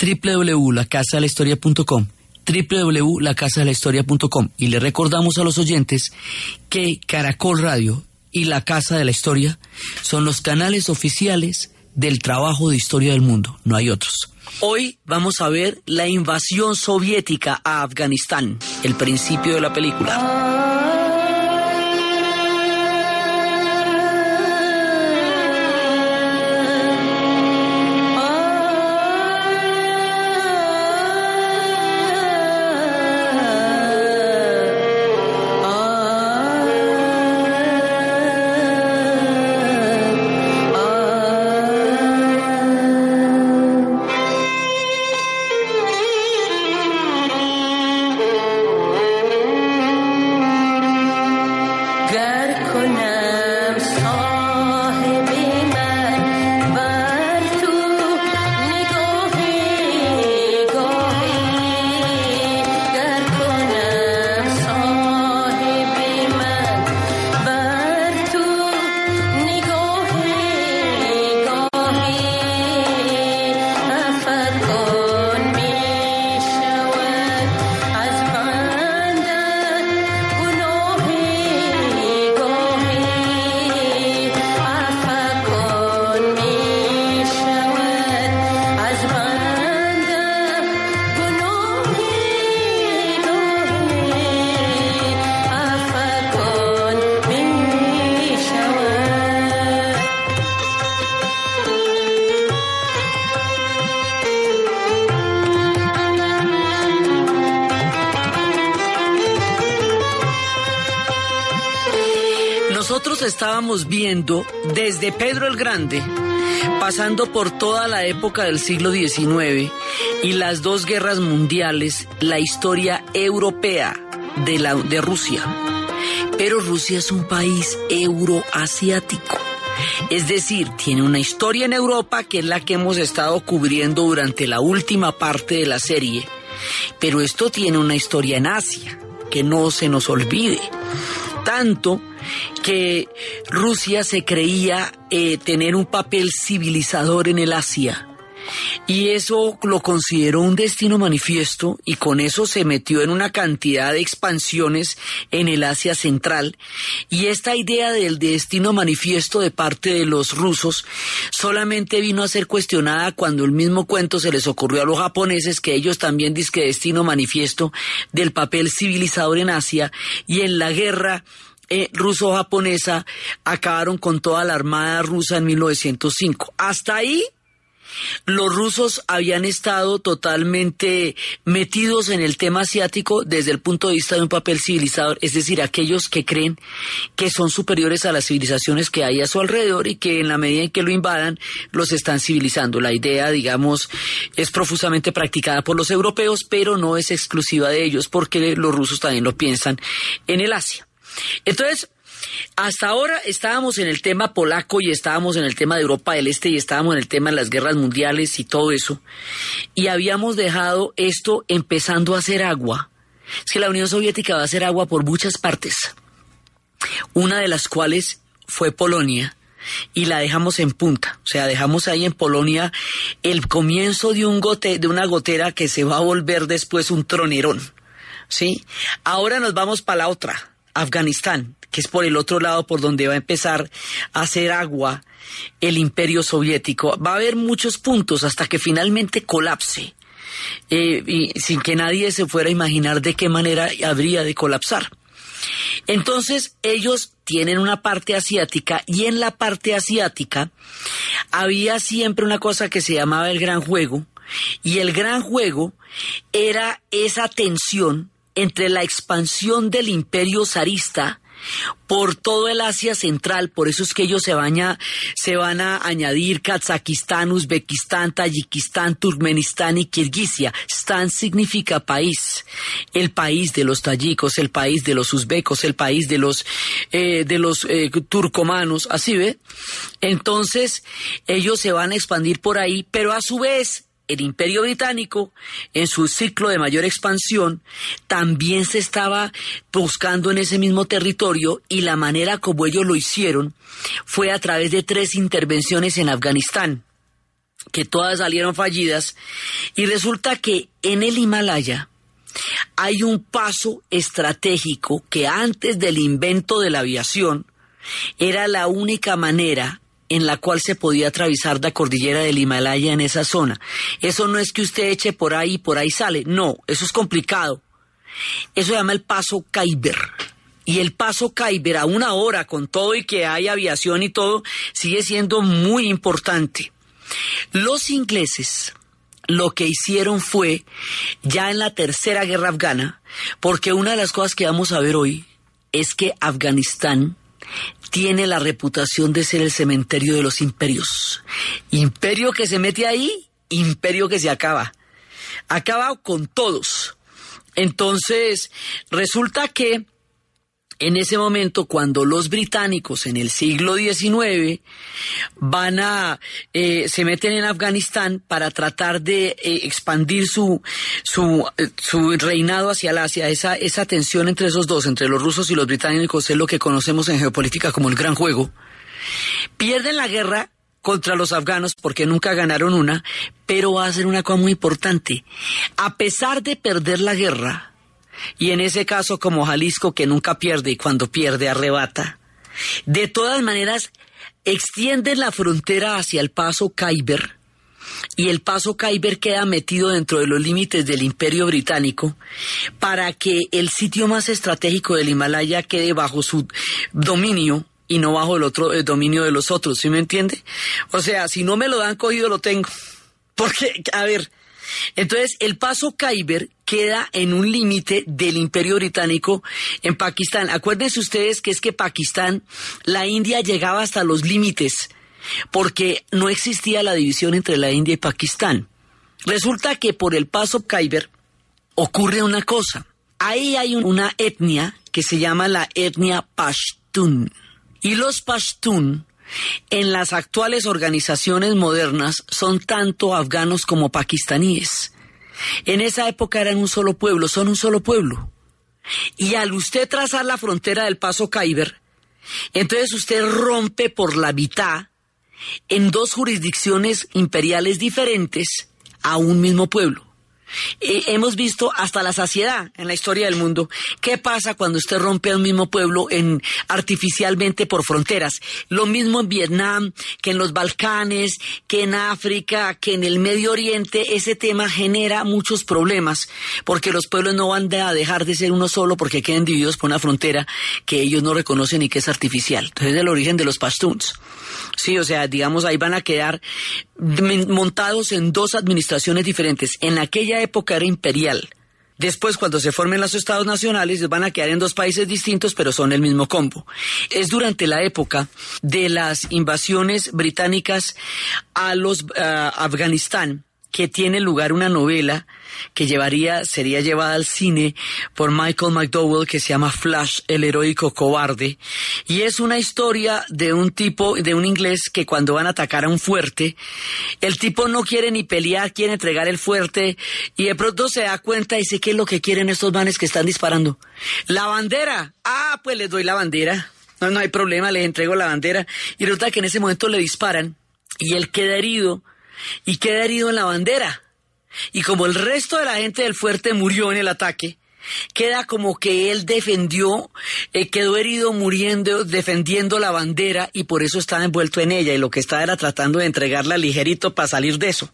www.lacasadelahistoria.com www.lacasadelahistoria.com y le recordamos a los oyentes que Caracol Radio y La Casa de la Historia son los canales oficiales del trabajo de historia del mundo, no hay otros. Hoy vamos a ver la invasión soviética a Afganistán, el principio de la película. Viendo desde Pedro el Grande, pasando por toda la época del siglo XIX y las dos guerras mundiales, la historia europea de, la, de Rusia. Pero Rusia es un país euroasiático. Es decir, tiene una historia en Europa que es la que hemos estado cubriendo durante la última parte de la serie, pero esto tiene una historia en Asia, que no se nos olvide. Tanto que Rusia se creía eh, tener un papel civilizador en el Asia. Y eso lo consideró un destino manifiesto y con eso se metió en una cantidad de expansiones en el Asia Central. Y esta idea del destino manifiesto de parte de los rusos solamente vino a ser cuestionada cuando el mismo cuento se les ocurrió a los japoneses que ellos también que destino manifiesto del papel civilizador en Asia y en la guerra eh, ruso-japonesa acabaron con toda la armada rusa en 1905. Hasta ahí los rusos habían estado totalmente metidos en el tema asiático desde el punto de vista de un papel civilizador, es decir, aquellos que creen que son superiores a las civilizaciones que hay a su alrededor y que en la medida en que lo invadan los están civilizando. La idea, digamos, es profusamente practicada por los europeos, pero no es exclusiva de ellos porque los rusos también lo piensan en el Asia. Entonces, hasta ahora estábamos en el tema polaco y estábamos en el tema de Europa del Este y estábamos en el tema de las guerras mundiales y todo eso. Y habíamos dejado esto empezando a hacer agua. Es que la Unión Soviética va a hacer agua por muchas partes. Una de las cuales fue Polonia y la dejamos en punta. O sea, dejamos ahí en Polonia el comienzo de, un gote, de una gotera que se va a volver después un tronerón. ¿Sí? Ahora nos vamos para la otra Afganistán, que es por el otro lado por donde va a empezar a hacer agua el imperio soviético. Va a haber muchos puntos hasta que finalmente colapse. Eh, y sin que nadie se fuera a imaginar de qué manera habría de colapsar. Entonces ellos tienen una parte asiática y en la parte asiática había siempre una cosa que se llamaba el gran juego y el gran juego era esa tensión entre la expansión del imperio zarista por todo el Asia Central, por eso es que ellos se van a, añadir Kazajistán, Uzbekistán, Tayikistán, Turkmenistán y Kirguisia, Afganistán significa país, el país de los tayikos, el país de los uzbecos, el país de los eh, de los eh, turcomanos, así ve. Entonces ellos se van a expandir por ahí, pero a su vez el imperio británico, en su ciclo de mayor expansión, también se estaba buscando en ese mismo territorio y la manera como ellos lo hicieron fue a través de tres intervenciones en Afganistán, que todas salieron fallidas, y resulta que en el Himalaya hay un paso estratégico que antes del invento de la aviación era la única manera en la cual se podía atravesar la cordillera del Himalaya en esa zona. Eso no es que usted eche por ahí y por ahí sale, no, eso es complicado. Eso se llama el paso Khyber. Y el paso Khyber a una hora con todo y que hay aviación y todo sigue siendo muy importante. Los ingleses lo que hicieron fue ya en la tercera guerra afgana, porque una de las cosas que vamos a ver hoy es que Afganistán tiene la reputación de ser el cementerio de los imperios. Imperio que se mete ahí, imperio que se acaba. Acaba con todos. Entonces, resulta que en ese momento cuando los británicos en el siglo XIX van a eh, se meten en Afganistán para tratar de eh, expandir su su, eh, su reinado hacia el Asia esa esa tensión entre esos dos entre los rusos y los británicos es lo que conocemos en geopolítica como el gran juego pierden la guerra contra los afganos porque nunca ganaron una, pero hacen una cosa muy importante. A pesar de perder la guerra, y en ese caso como Jalisco que nunca pierde y cuando pierde arrebata, de todas maneras extienden la frontera hacia el paso Khyber y el paso Khyber queda metido dentro de los límites del imperio británico para que el sitio más estratégico del Himalaya quede bajo su dominio y no bajo el otro dominio de los otros, ¿sí me entiende? O sea, si no me lo dan cogido lo tengo. Porque, a ver, entonces, el paso Khyber queda en un límite del imperio británico en Pakistán. Acuérdense ustedes que es que Pakistán, la India llegaba hasta los límites porque no existía la división entre la India y Pakistán. Resulta que por el paso Khyber ocurre una cosa. Ahí hay una etnia que se llama la etnia Pashtun. Y los Pashtun en las actuales organizaciones modernas son tanto afganos como pakistaníes. En esa época eran un solo pueblo, son un solo pueblo. Y al usted trazar la frontera del paso Khyber, entonces usted rompe por la mitad en dos jurisdicciones imperiales diferentes a un mismo pueblo. Eh, hemos visto hasta la saciedad en la historia del mundo. ¿Qué pasa cuando usted rompe un mismo pueblo en, artificialmente por fronteras? Lo mismo en Vietnam, que en los Balcanes, que en África, que en el Medio Oriente. Ese tema genera muchos problemas porque los pueblos no van a dejar de ser uno solo porque quedan divididos por una frontera que ellos no reconocen y que es artificial. Entonces es el origen de los Pashtuns. Sí, o sea, digamos, ahí van a quedar montados en dos administraciones diferentes. En aquella época era imperial. Después, cuando se formen los estados nacionales, van a quedar en dos países distintos, pero son el mismo combo. Es durante la época de las invasiones británicas a los Afganistán que tiene lugar una novela que llevaría, sería llevada al cine por Michael McDowell que se llama Flash, el heroico cobarde. Y es una historia de un tipo, de un inglés que cuando van a atacar a un fuerte, el tipo no quiere ni pelear, quiere entregar el fuerte y de pronto se da cuenta y dice, ¿qué es lo que quieren estos manes que están disparando? La bandera. Ah, pues les doy la bandera. No, no hay problema, les entrego la bandera. Y resulta que en ese momento le disparan y él queda herido y queda herido en la bandera. Y como el resto de la gente del fuerte murió en el ataque, queda como que él defendió, eh, quedó herido muriendo, defendiendo la bandera y por eso estaba envuelto en ella y lo que estaba era tratando de entregarla ligerito para salir de eso.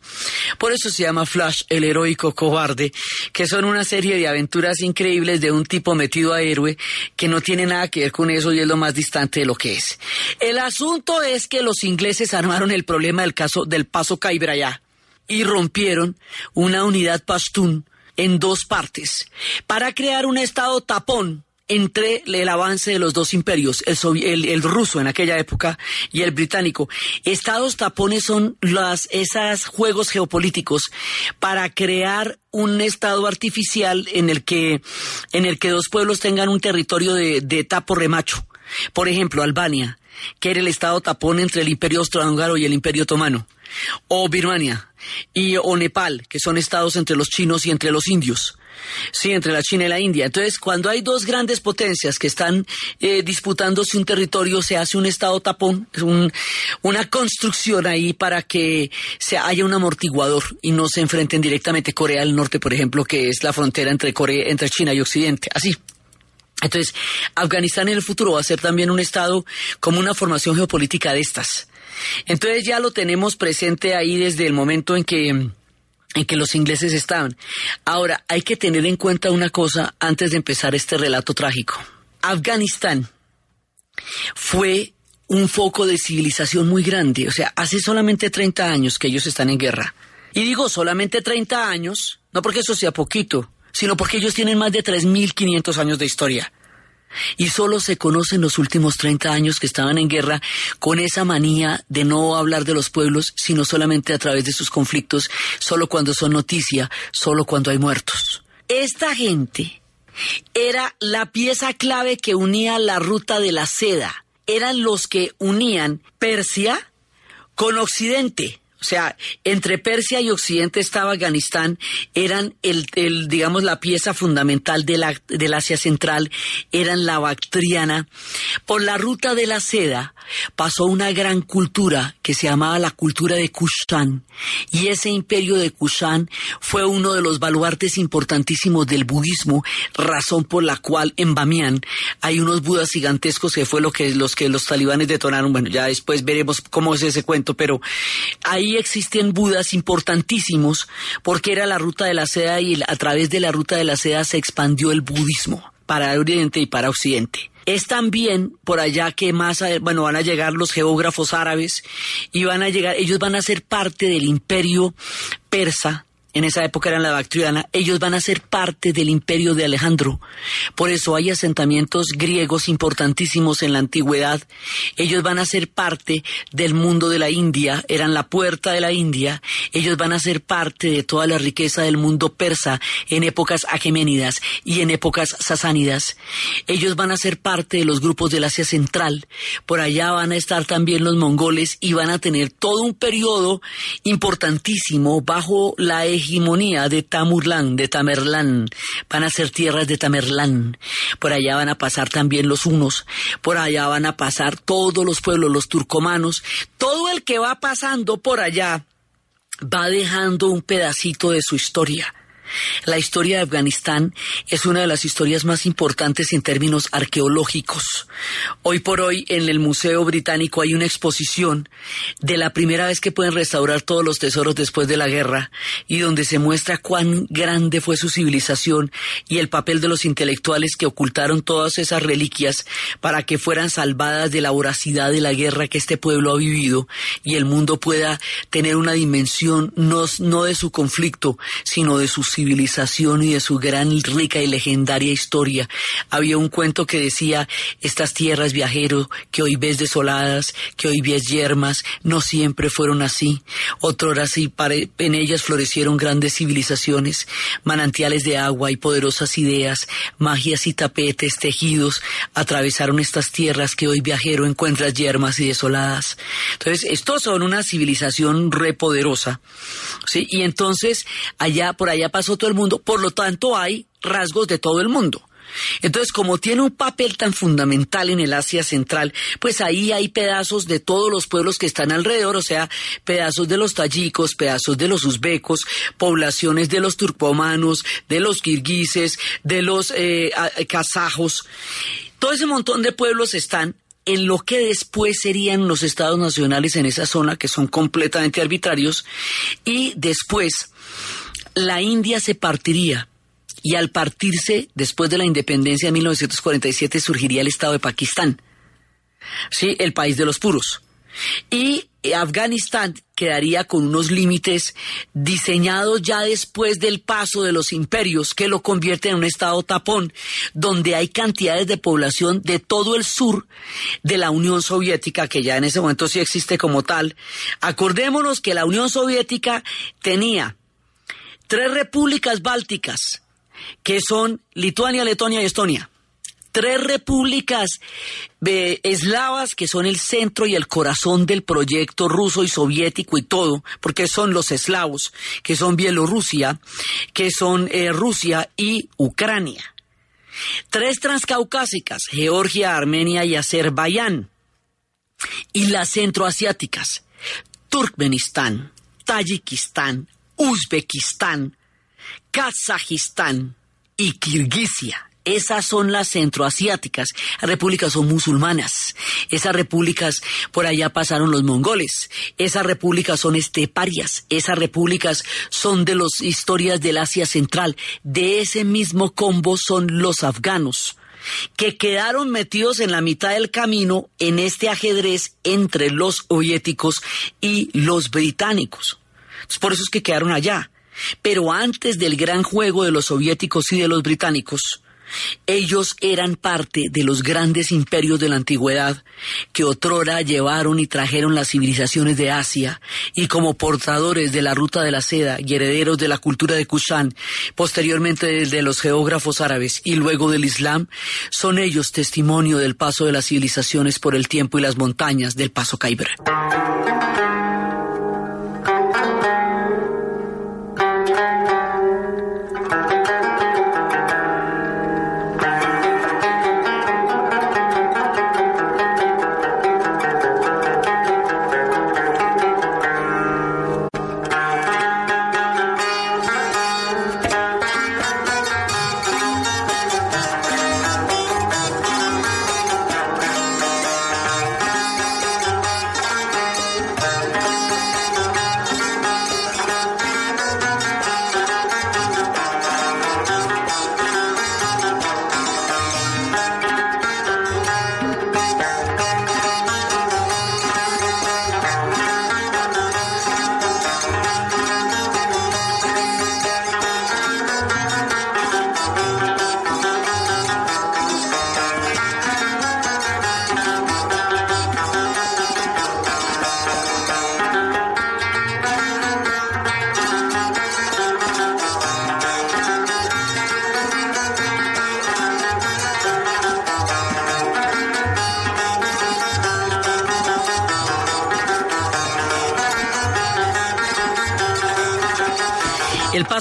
Por eso se llama Flash, el heroico cobarde, que son una serie de aventuras increíbles de un tipo metido a héroe que no tiene nada que ver con eso y es lo más distante de lo que es. El asunto es que los ingleses armaron el problema del caso del paso Caibrayá y rompieron una unidad Pashtun en dos partes para crear un estado tapón entre el avance de los dos imperios, el, ruso en aquella época y el británico. Estados tapones son las, esas juegos geopolíticos para crear un estado artificial en el que, en el que dos pueblos tengan un territorio de, de tapo remacho. Por ejemplo, Albania, que era el estado tapón entre el imperio austrohúngaro y el imperio otomano. O Birmania, y, o Nepal, que son estados entre los chinos y entre los indios. Sí, entre la China y la India. Entonces, cuando hay dos grandes potencias que están eh, disputándose un territorio, se hace un estado tapón, un, una construcción ahí para que se haya un amortiguador y no se enfrenten directamente Corea del Norte, por ejemplo, que es la frontera entre Corea, entre China y Occidente. Así. Entonces, Afganistán en el futuro va a ser también un estado como una formación geopolítica de estas. Entonces ya lo tenemos presente ahí desde el momento en que en que los ingleses estaban. Ahora, hay que tener en cuenta una cosa antes de empezar este relato trágico. Afganistán fue un foco de civilización muy grande. O sea, hace solamente 30 años que ellos están en guerra. Y digo solamente 30 años, no porque eso sea poquito, sino porque ellos tienen más de 3.500 años de historia y solo se conocen los últimos 30 años que estaban en guerra con esa manía de no hablar de los pueblos, sino solamente a través de sus conflictos, solo cuando son noticia, solo cuando hay muertos. Esta gente era la pieza clave que unía la ruta de la seda. Eran los que unían Persia con Occidente. O sea, entre Persia y Occidente estaba Afganistán, eran el, el digamos, la pieza fundamental de la, del Asia Central, eran la bactriana. Por la ruta de la seda pasó una gran cultura que se llamaba la cultura de Kushan, y ese imperio de Kushan fue uno de los baluartes importantísimos del budismo, razón por la cual en Bamiyan hay unos budas gigantescos que fue lo que los que los talibanes detonaron. Bueno, ya después veremos cómo es ese cuento, pero hay ahí existen budas importantísimos porque era la ruta de la seda y a través de la ruta de la seda se expandió el budismo para Oriente y para Occidente. Es también por allá que más, bueno, van a llegar los geógrafos árabes y van a llegar, ellos van a ser parte del imperio persa en esa época eran la Bactriana, ellos van a ser parte del imperio de Alejandro. Por eso hay asentamientos griegos importantísimos en la antigüedad. Ellos van a ser parte del mundo de la India, eran la puerta de la India. Ellos van a ser parte de toda la riqueza del mundo persa en épocas aqueménidas y en épocas sasánidas. Ellos van a ser parte de los grupos del Asia Central. Por allá van a estar también los mongoles y van a tener todo un periodo importantísimo bajo la hegemonía de Tamurlán, de Tamerlán. Van a ser tierras de Tamerlán. Por allá van a pasar también los unos. Por allá van a pasar todos los pueblos, los turcomanos. Todo el que va pasando por allá va dejando un pedacito de su historia. La historia de Afganistán es una de las historias más importantes en términos arqueológicos. Hoy por hoy en el Museo Británico hay una exposición de la primera vez que pueden restaurar todos los tesoros después de la guerra y donde se muestra cuán grande fue su civilización y el papel de los intelectuales que ocultaron todas esas reliquias para que fueran salvadas de la voracidad de la guerra que este pueblo ha vivido y el mundo pueda tener una dimensión no, no de su conflicto, sino de sus civilización y de su gran, rica y legendaria historia. Había un cuento que decía, estas tierras viajero que hoy ves desoladas, que hoy ves yermas, no siempre fueron así. Otro así, en ellas florecieron grandes civilizaciones, manantiales de agua y poderosas ideas, magias y tapetes tejidos atravesaron estas tierras que hoy viajero encuentras yermas y desoladas. Entonces, estos son una civilización repoderosa, ¿sí? Y entonces, allá, por allá pasó todo el mundo, por lo tanto hay rasgos de todo el mundo. Entonces, como tiene un papel tan fundamental en el Asia Central, pues ahí hay pedazos de todos los pueblos que están alrededor, o sea, pedazos de los tayikos, pedazos de los uzbecos, poblaciones de los turcomanos, de los kirguises, de los eh, kazajos. Todo ese montón de pueblos están en lo que después serían los estados nacionales en esa zona, que son completamente arbitrarios, y después la India se partiría y al partirse, después de la independencia de 1947, surgiría el Estado de Pakistán. Sí, el país de los puros. Y Afganistán quedaría con unos límites diseñados ya después del paso de los imperios que lo convierten en un estado tapón, donde hay cantidades de población de todo el sur de la Unión Soviética, que ya en ese momento sí existe como tal. Acordémonos que la Unión Soviética tenía tres repúblicas bálticas, que son Lituania, Letonia y Estonia tres repúblicas eslavas que son el centro y el corazón del proyecto ruso y soviético y todo, porque son los eslavos, que son Bielorrusia, que son eh, Rusia y Ucrania. Tres transcaucásicas, Georgia, Armenia y Azerbaiyán. Y las centroasiáticas, Turkmenistán, Tayikistán, Uzbekistán, Kazajistán y Kirguisia. Esas son las centroasiáticas. Las repúblicas son musulmanas. Esas repúblicas, por allá pasaron los mongoles. Esas repúblicas son esteparias. Esas repúblicas son de las historias del Asia Central. De ese mismo combo son los afganos que quedaron metidos en la mitad del camino en este ajedrez entre los soviéticos y los británicos. Por eso es que quedaron allá. Pero antes del gran juego de los soviéticos y de los británicos, ellos eran parte de los grandes imperios de la antigüedad que otrora llevaron y trajeron las civilizaciones de Asia y como portadores de la ruta de la seda y herederos de la cultura de Kushan, posteriormente de los geógrafos árabes y luego del Islam, son ellos testimonio del paso de las civilizaciones por el tiempo y las montañas del paso Khyber.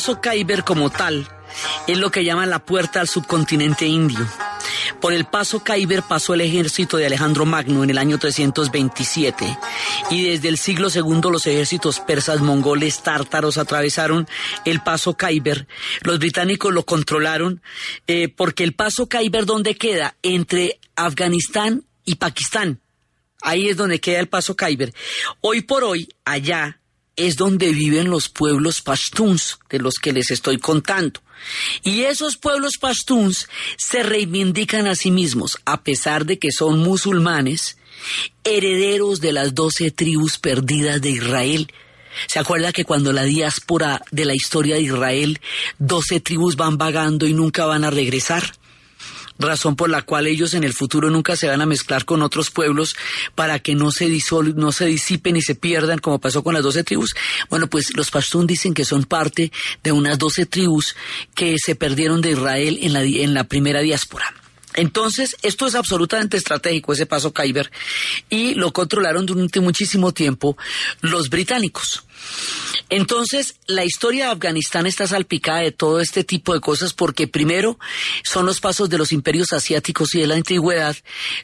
Paso Khyber como tal es lo que llaman la puerta al subcontinente indio. Por el paso Khyber pasó el ejército de Alejandro Magno en el año 327 y desde el siglo II los ejércitos persas, mongoles, tártaros atravesaron el paso Khyber. Los británicos lo controlaron eh, porque el paso Khyber ¿dónde queda? Entre Afganistán y Pakistán. Ahí es donde queda el paso Khyber. Hoy por hoy, allá, es donde viven los pueblos pashtuns de los que les estoy contando. Y esos pueblos pashtuns se reivindican a sí mismos, a pesar de que son musulmanes, herederos de las doce tribus perdidas de Israel. ¿Se acuerda que cuando la diáspora de la historia de Israel, doce tribus van vagando y nunca van a regresar? Razón por la cual ellos en el futuro nunca se van a mezclar con otros pueblos para que no se, no se disipen y se pierdan como pasó con las doce tribus. Bueno, pues los pastún dicen que son parte de unas doce tribus que se perdieron de Israel en la, en la primera diáspora. Entonces, esto es absolutamente estratégico, ese paso Khyber, y lo controlaron durante muchísimo tiempo los británicos. Entonces, la historia de Afganistán está salpicada de todo este tipo de cosas porque primero son los pasos de los imperios asiáticos y de la antigüedad,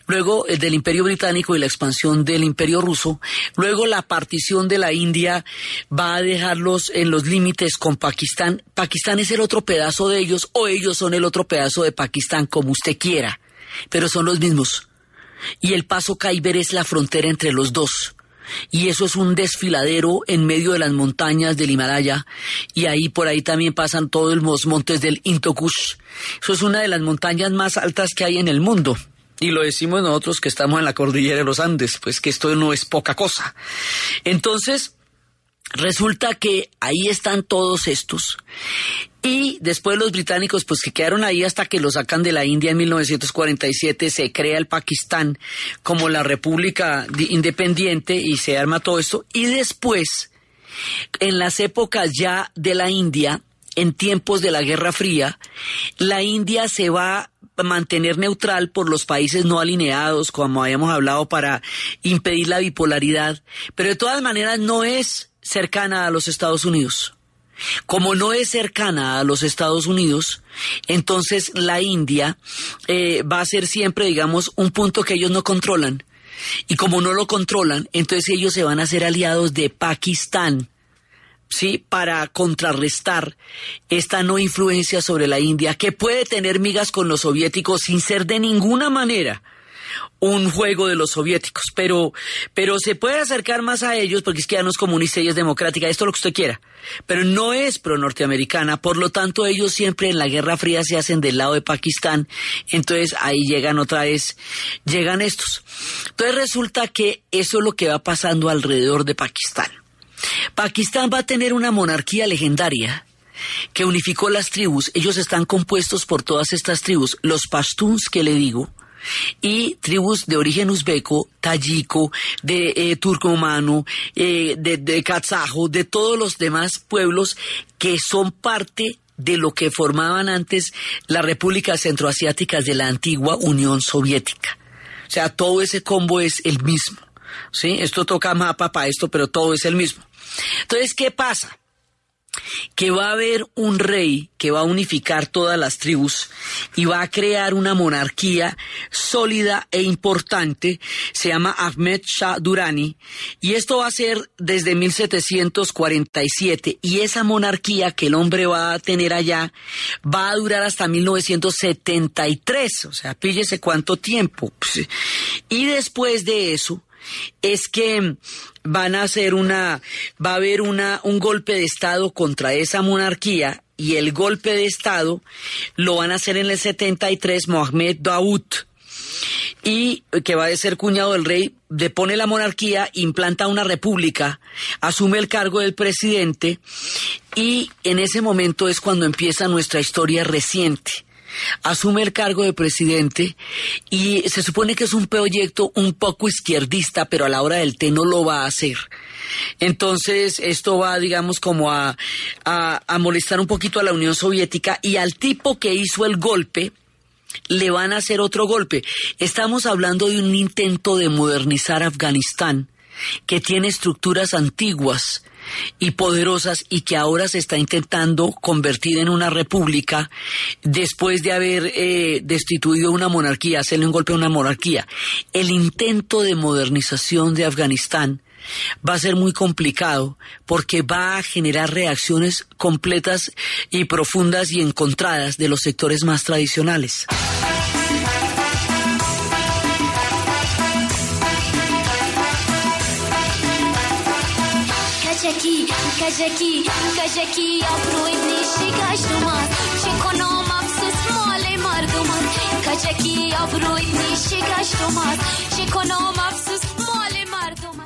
luego el del imperio británico y la expansión del imperio ruso, luego la partición de la India va a dejarlos en los límites con Pakistán. Pakistán es el otro pedazo de ellos o ellos son el otro pedazo de Pakistán, como usted quiera, pero son los mismos. Y el paso Khyber es la frontera entre los dos y eso es un desfiladero en medio de las montañas del Himalaya y ahí por ahí también pasan todos los montes del Hindukush. Eso es una de las montañas más altas que hay en el mundo. Y lo decimos nosotros que estamos en la cordillera de los Andes, pues que esto no es poca cosa. Entonces, resulta que ahí están todos estos. Y después los británicos, pues que quedaron ahí hasta que lo sacan de la India en 1947, se crea el Pakistán como la república independiente y se arma todo esto. Y después, en las épocas ya de la India, en tiempos de la Guerra Fría, la India se va a mantener neutral por los países no alineados, como habíamos hablado, para impedir la bipolaridad, pero de todas maneras no es cercana a los Estados Unidos. Como no es cercana a los Estados Unidos, entonces la India eh, va a ser siempre, digamos, un punto que ellos no controlan. Y como no lo controlan, entonces ellos se van a ser aliados de Pakistán ¿sí? Para contrarrestar esta no influencia sobre la India, que puede tener migas con los soviéticos sin ser de ninguna manera un juego de los soviéticos, pero, pero se puede acercar más a ellos porque es que ya no es comunista y es democrática, esto es lo que usted quiera, pero no es pro norteamericana, por lo tanto ellos siempre en la Guerra Fría se hacen del lado de Pakistán, entonces ahí llegan otra vez, llegan estos. Entonces resulta que eso es lo que va pasando alrededor de Pakistán. Pakistán va a tener una monarquía legendaria que unificó las tribus. Ellos están compuestos por todas estas tribus, los pashtuns que le digo, y tribus de origen uzbeco, tayiko, de eh, turcomano, eh, de, de kazajo, de todos los demás pueblos que son parte de lo que formaban antes las repúblicas centroasiáticas de la antigua Unión Soviética. O sea, todo ese combo es el mismo. ¿sí? Esto toca mapa para esto, pero todo es el mismo. Entonces, ¿qué pasa? Que va a haber un rey que va a unificar todas las tribus y va a crear una monarquía sólida e importante, se llama Ahmed Shah Durrani, y esto va a ser desde 1747, y esa monarquía que el hombre va a tener allá va a durar hasta 1973, o sea, píllese cuánto tiempo. Y después de eso, es que van a hacer una, va a haber una, un golpe de Estado contra esa monarquía y el golpe de Estado lo van a hacer en el 73 Mohamed Daoud. Y que va a ser cuñado del rey, depone la monarquía, implanta una república, asume el cargo del presidente y en ese momento es cuando empieza nuestra historia reciente asume el cargo de presidente y se supone que es un proyecto un poco izquierdista, pero a la hora del té no lo va a hacer. Entonces, esto va, digamos, como a, a, molestar un poquito a la Unión Soviética y al tipo que hizo el golpe, le van a hacer otro golpe. Estamos hablando de un intento de modernizar Afganistán, que tiene estructuras antiguas, y poderosas y que ahora se está intentando convertir en una república después de haber eh, destituido una monarquía, hacerle un golpe a una monarquía. El intento de modernización de Afganistán va a ser muy complicado porque va a generar reacciones completas y profundas y encontradas de los sectores más tradicionales. کجکی کجکی ابرو نیشی گشتومد چه کنم افسوس مال مردم کجکی ابرو نیشی گشتومد چه کنم افسوس مال مردم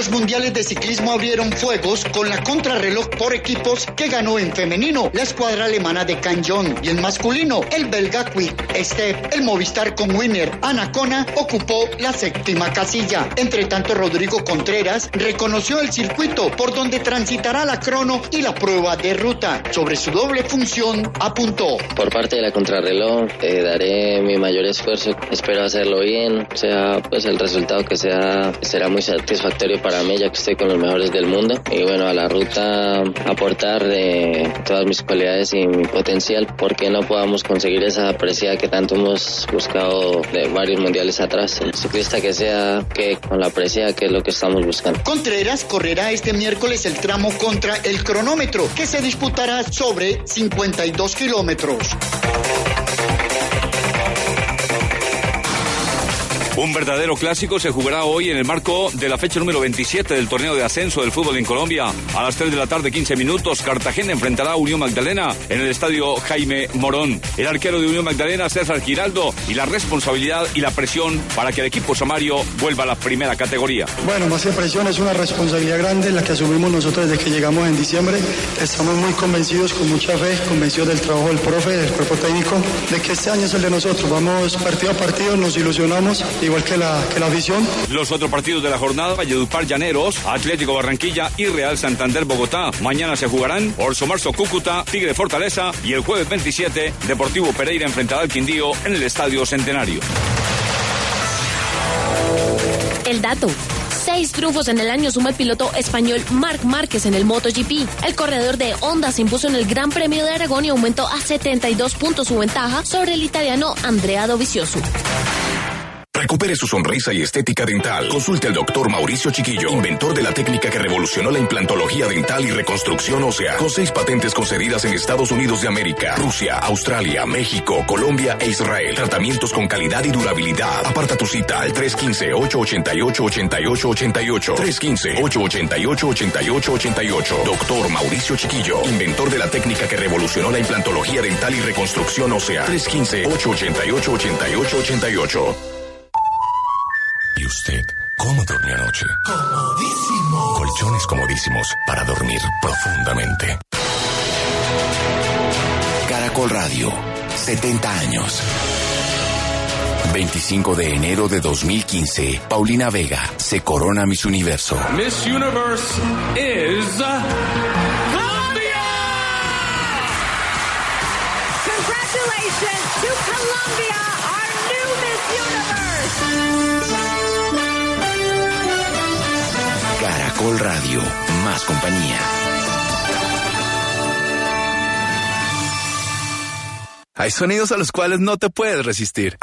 Los mundiales de ciclismo abrieron fuegos con la contrarreloj por equipos que ganó en femenino la escuadra alemana de Canyon y en masculino el belga Quick Step. El Movistar con winner Anacona ocupó la séptima casilla. Entre tanto, Rodrigo Contreras reconoció el circuito por donde transitará la crono y la prueba de ruta. Sobre su doble función apuntó. Por parte de la contrarreloj eh, daré mi mayor esfuerzo. Espero hacerlo bien. O sea, pues el resultado que sea será muy satisfactorio para para mí ya que estoy con los mejores del mundo. Y bueno a la ruta aportar de todas mis cualidades y mi potencial porque no podamos conseguir esa apreciada que tanto hemos buscado de varios mundiales atrás el ciclista que sea que con la apreciada que es lo que estamos buscando. Contreras correrá este miércoles el tramo contra el cronómetro que se disputará sobre 52 kilómetros Un verdadero clásico se jugará hoy en el marco de la fecha número 27 del torneo de ascenso del fútbol en Colombia. A las 3 de la tarde, 15 minutos, Cartagena enfrentará a Unión Magdalena en el estadio Jaime Morón. El arquero de Unión Magdalena, César Giraldo, y la responsabilidad y la presión para que el equipo samario vuelva a la primera categoría. Bueno, más que presión, es una responsabilidad grande la que asumimos nosotros desde que llegamos en diciembre. Estamos muy convencidos, con mucha fe, convencidos del trabajo del profe, del cuerpo técnico, de que este año es el de nosotros. Vamos partido a partido, nos ilusionamos igual que la, que la afición. Los otros partidos de la jornada, Valledupar Llaneros, Atlético Barranquilla y Real Santander Bogotá. Mañana se jugarán Orso Marzo Cúcuta, Tigre Fortaleza y el jueves 27, Deportivo Pereira enfrentará al Quindío en el Estadio Centenario. El dato. Seis triunfos en el año suma el piloto español Marc Márquez en el MotoGP. El corredor de Honda se impuso en el Gran Premio de Aragón y aumentó a 72 puntos su ventaja sobre el italiano Andrea Dovizioso. Recupere su sonrisa y estética dental. Consulte al doctor Mauricio Chiquillo, inventor de la técnica que revolucionó la implantología dental y reconstrucción ósea, con seis patentes concedidas en Estados Unidos de América, Rusia, Australia, México, Colombia e Israel. Tratamientos con calidad y durabilidad. Aparta tu cita al 315-888-8888. 315-888-8888. Doctor Mauricio Chiquillo, inventor de la técnica que revolucionó la implantología dental y reconstrucción ósea. 315-888-8888. ¿Y usted cómo durmió anoche? Comodísimo. Colchones comodísimos para dormir profundamente. Caracol Radio, 70 años. 25 de enero de 2015, Paulina Vega se corona Miss Universo. Miss Universe is Colombia. Congratulations to Colombia, Caracol Radio, más compañía. Hay sonidos a los cuales no te puedes resistir.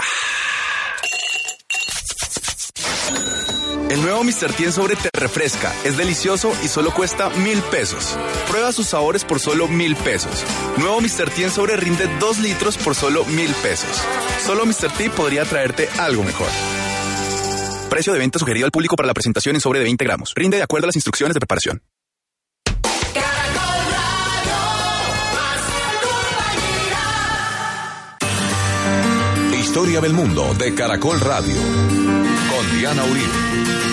El nuevo Mr. T en sobre te refresca, es delicioso y solo cuesta mil pesos. Prueba sus sabores por solo mil pesos. Nuevo Mr. T en sobre rinde dos litros por solo mil pesos. Solo Mr. T podría traerte algo mejor. Precio de venta sugerido al público para la presentación en sobre de 20 gramos. Rinde de acuerdo a las instrucciones de preparación. Historia del mundo de Caracol Radio. Con Diana Uribe.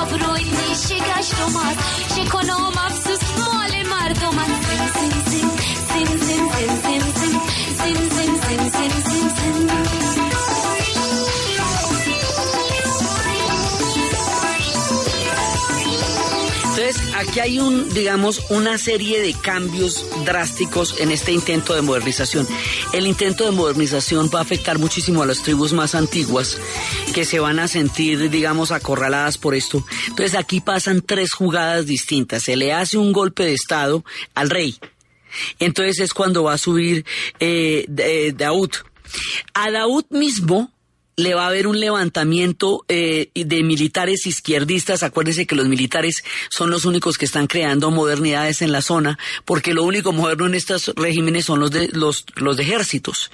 avroy, ne siegaś do mas, siekonom aquí hay un, digamos, una serie de cambios drásticos en este intento de modernización. El intento de modernización va a afectar muchísimo a las tribus más antiguas que se van a sentir, digamos, acorraladas por esto. Entonces, aquí pasan tres jugadas distintas. Se le hace un golpe de Estado al rey. Entonces es cuando va a subir eh, eh, Daud. A Daud mismo le va a haber un levantamiento eh, de militares izquierdistas. Acuérdense que los militares son los únicos que están creando modernidades en la zona, porque lo único moderno en estos regímenes son los de los, los ejércitos.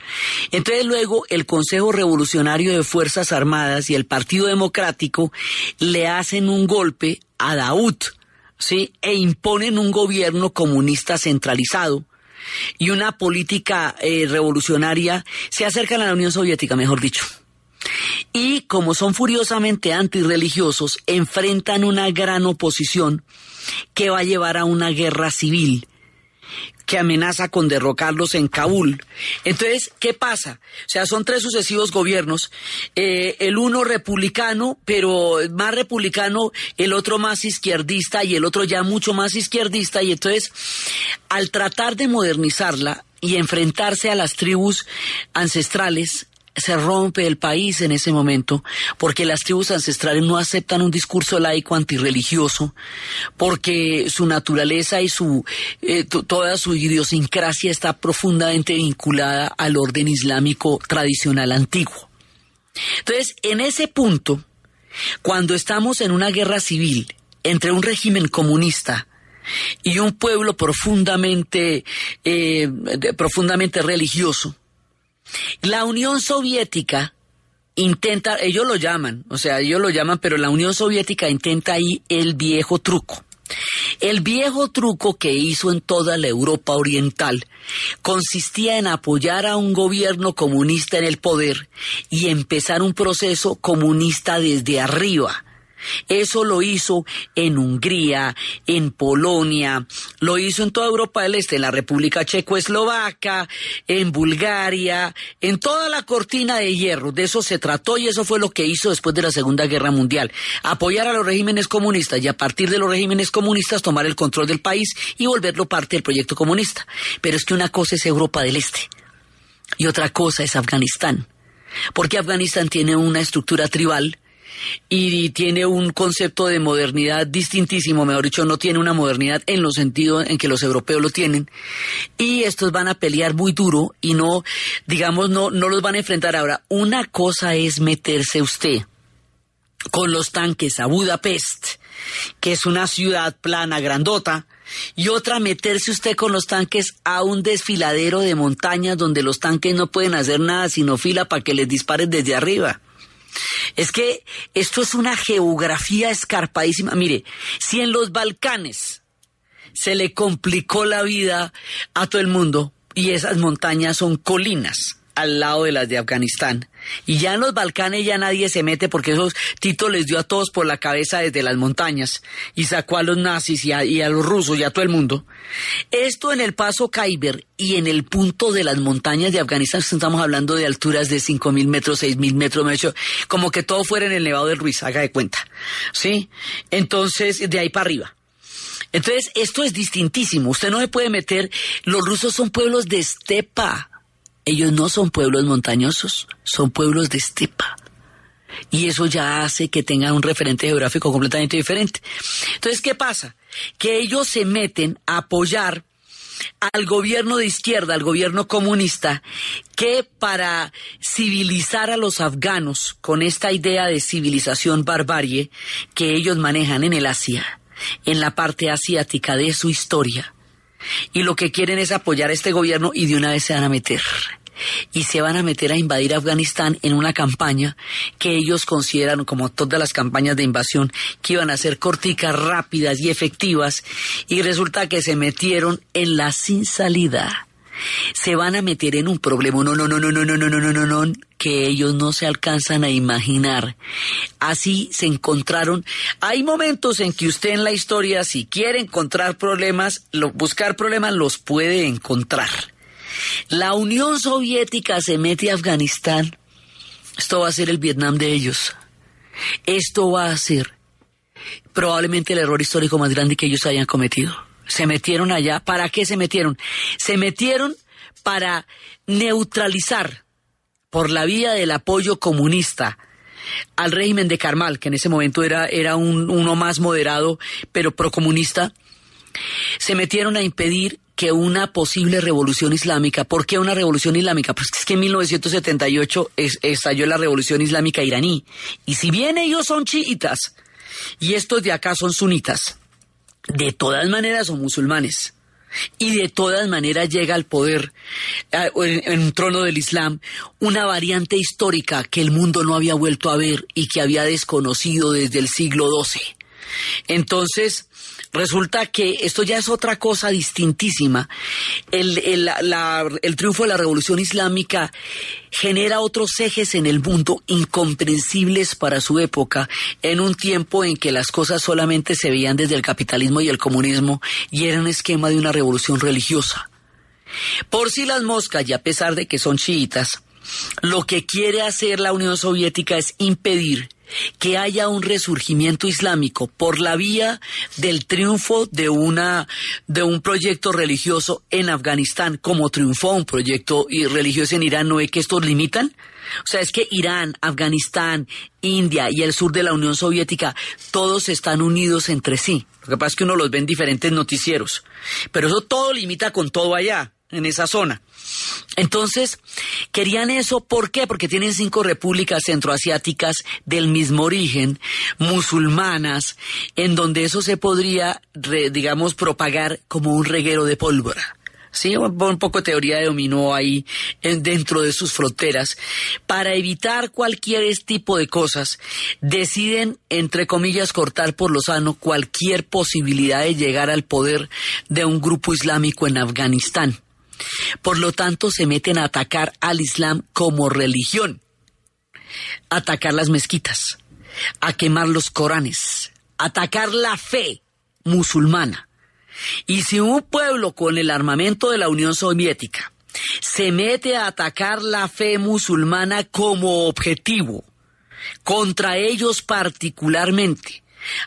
Entonces luego el Consejo Revolucionario de Fuerzas Armadas y el Partido Democrático le hacen un golpe a Daud, ¿sí? E imponen un gobierno comunista centralizado y una política eh, revolucionaria. Se acercan a la Unión Soviética, mejor dicho. Y como son furiosamente antirreligiosos, enfrentan una gran oposición que va a llevar a una guerra civil que amenaza con derrocarlos en Kabul. Entonces, ¿qué pasa? O sea, son tres sucesivos gobiernos, eh, el uno republicano, pero más republicano, el otro más izquierdista y el otro ya mucho más izquierdista, y entonces, al tratar de modernizarla y enfrentarse a las tribus ancestrales, se rompe el país en ese momento porque las tribus ancestrales no aceptan un discurso laico antirreligioso porque su naturaleza y su eh, toda su idiosincrasia está profundamente vinculada al orden islámico tradicional antiguo. Entonces, en ese punto, cuando estamos en una guerra civil entre un régimen comunista y un pueblo profundamente, eh, profundamente religioso. La Unión Soviética intenta, ellos lo llaman, o sea, ellos lo llaman, pero la Unión Soviética intenta ahí el viejo truco. El viejo truco que hizo en toda la Europa Oriental consistía en apoyar a un gobierno comunista en el poder y empezar un proceso comunista desde arriba eso lo hizo en Hungría, en Polonia, lo hizo en toda Europa del Este, en la República Checoslovaca, en Bulgaria, en toda la cortina de hierro. De eso se trató y eso fue lo que hizo después de la Segunda Guerra Mundial. Apoyar a los regímenes comunistas y a partir de los regímenes comunistas tomar el control del país y volverlo parte del proyecto comunista. Pero es que una cosa es Europa del Este y otra cosa es Afganistán. Porque Afganistán tiene una estructura tribal y tiene un concepto de modernidad distintísimo, mejor dicho, no tiene una modernidad en los sentidos en que los europeos lo tienen. Y estos van a pelear muy duro y no, digamos, no, no los van a enfrentar ahora. Una cosa es meterse usted con los tanques a Budapest, que es una ciudad plana, grandota, y otra meterse usted con los tanques a un desfiladero de montañas donde los tanques no pueden hacer nada sino fila para que les disparen desde arriba. Es que esto es una geografía escarpadísima. Mire, si en los Balcanes se le complicó la vida a todo el mundo y esas montañas son colinas, al lado de las de Afganistán. Y ya en los Balcanes ya nadie se mete porque esos Tito les dio a todos por la cabeza desde las montañas y sacó a los nazis y a, los rusos y a todo el mundo. Esto en el paso Khyber y en el punto de las montañas de Afganistán, estamos hablando de alturas de cinco mil metros, seis mil metros, como que todo fuera en el Nevado del Ruiz, haga de cuenta. ¿Sí? Entonces, de ahí para arriba. Entonces, esto es distintísimo. Usted no se puede meter. Los rusos son pueblos de estepa ellos no son pueblos montañosos, son pueblos de estepa. Y eso ya hace que tengan un referente geográfico completamente diferente. Entonces, ¿qué pasa? Que ellos se meten a apoyar al gobierno de izquierda, al gobierno comunista, que para civilizar a los afganos con esta idea de civilización barbarie que ellos manejan en el Asia, en la parte asiática de su historia, y lo que quieren es apoyar a este gobierno y de una vez se van a meter y se van a meter a invadir Afganistán en una campaña que ellos consideran, como todas las campañas de invasión, que iban a ser corticas, rápidas y efectivas, y resulta que se metieron en la sin salida. Se van a meter en un problema, no, no, no, no, no, no, no, no, no, no, no, que ellos no se alcanzan a imaginar. Así se encontraron. Hay momentos en que usted en la historia, si quiere encontrar problemas, buscar problemas, los puede encontrar. La Unión Soviética se mete a Afganistán. Esto va a ser el Vietnam de ellos. Esto va a ser probablemente el error histórico más grande que ellos hayan cometido. Se metieron allá. ¿Para qué se metieron? Se metieron para neutralizar por la vía del apoyo comunista al régimen de Karmal, que en ese momento era, era un, uno más moderado, pero procomunista, se metieron a impedir que una posible revolución islámica. ¿Por qué una revolución islámica? Pues es que en 1978 estalló la revolución islámica iraní. Y si bien ellos son chiitas y estos de acá son sunitas, de todas maneras son musulmanes. Y de todas maneras llega al poder, en un trono del Islam, una variante histórica que el mundo no había vuelto a ver y que había desconocido desde el siglo XII. Entonces, Resulta que esto ya es otra cosa distintísima. El, el, triunfo de la revolución islámica genera otros ejes en el mundo incomprensibles para su época, en un tiempo en que las cosas solamente se veían desde el capitalismo y el comunismo y era un esquema de una revolución religiosa. Por si las moscas, y a pesar de que son chiitas, lo que quiere hacer la Unión Soviética es impedir que haya un resurgimiento islámico por la vía del triunfo de una de un proyecto religioso en Afganistán, como triunfó un proyecto religioso en Irán, ¿no es que estos limitan? O sea, es que Irán, Afganistán, India y el sur de la Unión Soviética, todos están unidos entre sí. Lo que pasa es que uno los ve en diferentes noticieros. Pero eso todo limita con todo allá, en esa zona. Entonces, querían eso, ¿por qué? Porque tienen cinco repúblicas centroasiáticas del mismo origen, musulmanas, en donde eso se podría, digamos, propagar como un reguero de pólvora. Sí, un poco de teoría de dominó ahí dentro de sus fronteras. Para evitar cualquier tipo de cosas, deciden, entre comillas, cortar por lo sano cualquier posibilidad de llegar al poder de un grupo islámico en Afganistán. Por lo tanto, se meten a atacar al Islam como religión, atacar las mezquitas, a quemar los Coranes, atacar la fe musulmana. Y si un pueblo con el armamento de la Unión Soviética se mete a atacar la fe musulmana como objetivo, contra ellos particularmente,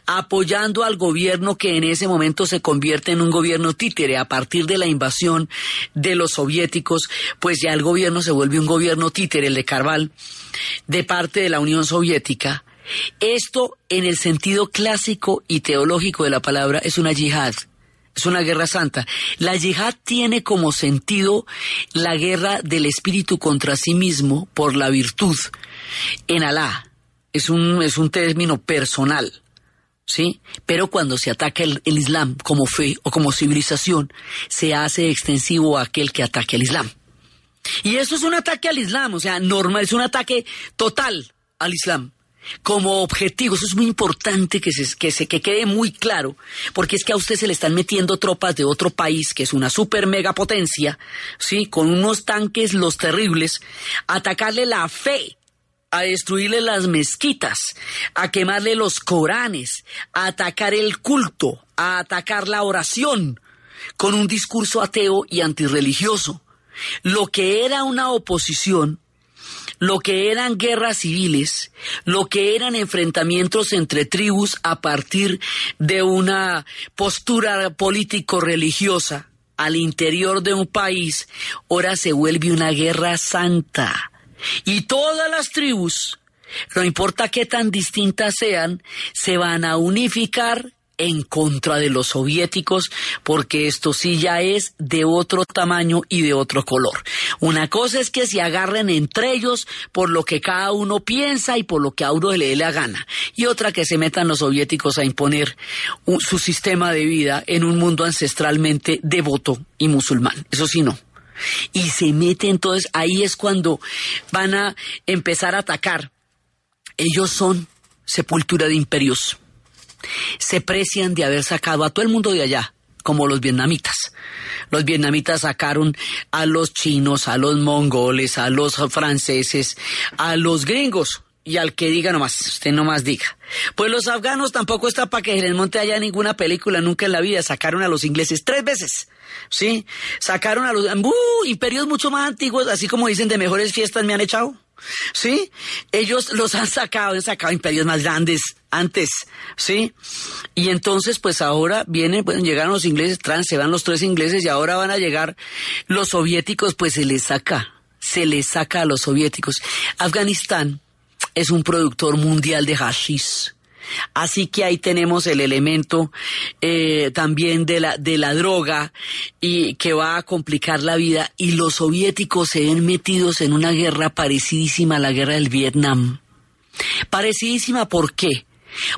apoyando al gobierno que en ese momento se convierte en un gobierno títere a partir de la invasión de los soviéticos, pues ya el gobierno se vuelve un gobierno títere, el de Carval, de parte de la Unión Soviética. Esto, en el sentido clásico y teológico de la palabra, es una yihad es una guerra santa. La yihad tiene como sentido la guerra del espíritu contra sí mismo por la virtud en Alá. Es un, es un término personal. ¿Sí? Pero cuando se ataca el, Islam como fe o como civilización, se hace extensivo a aquel que ataque al Islam. Y eso es un ataque al Islam, o sea, normal, es un ataque total al Islam como objetivo. Eso es muy importante que se, que se que quede muy claro, porque es que a usted se le están metiendo tropas de otro país que es una super mega potencia, sí, con unos tanques los terribles, atacarle la fe a destruirle las mezquitas, a quemarle los coranes, a atacar el culto, a atacar la oración, con un discurso ateo y antirreligioso. Lo que era una oposición, lo que eran guerras civiles, lo que eran enfrentamientos entre tribus a partir de una postura político-religiosa al interior de un país, ahora se vuelve una guerra santa y todas las tribus, no importa qué tan distintas sean, se van a unificar en contra de los soviéticos, porque esto sí ya es de otro tamaño y de otro color. Una cosa es que se agarren entre ellos por lo que cada uno piensa y por lo que a uno le dé la gana, y otra que se metan los soviéticos a imponer su sistema de vida en un mundo ancestralmente devoto y musulmán. Eso sí no y se mete entonces, ahí es cuando van a empezar a atacar. Ellos son sepultura de imperios. Se precian de haber sacado a todo el mundo de allá, como los vietnamitas. Los vietnamitas sacaron a los chinos, a los mongoles, a los franceses, a los gringos, y al que diga nomás, usted nomás diga. Pues los afganos tampoco está para que se les monte allá ninguna película nunca en la vida. Sacaron a los ingleses tres veces. ¿Sí? Sacaron a los uh, imperios mucho más antiguos, así como dicen de mejores fiestas me han echado. ¿Sí? Ellos los han sacado, han sacado imperios más grandes antes, ¿sí? Y entonces, pues ahora vienen, pues llegaron los ingleses, trans, se van los tres ingleses y ahora van a llegar los soviéticos, pues se les saca, se les saca a los soviéticos. Afganistán es un productor mundial de hashish. Así que ahí tenemos el elemento eh, también de la, de la droga y que va a complicar la vida. Y los soviéticos se ven metidos en una guerra parecidísima a la guerra del Vietnam. Parecidísima, ¿por qué?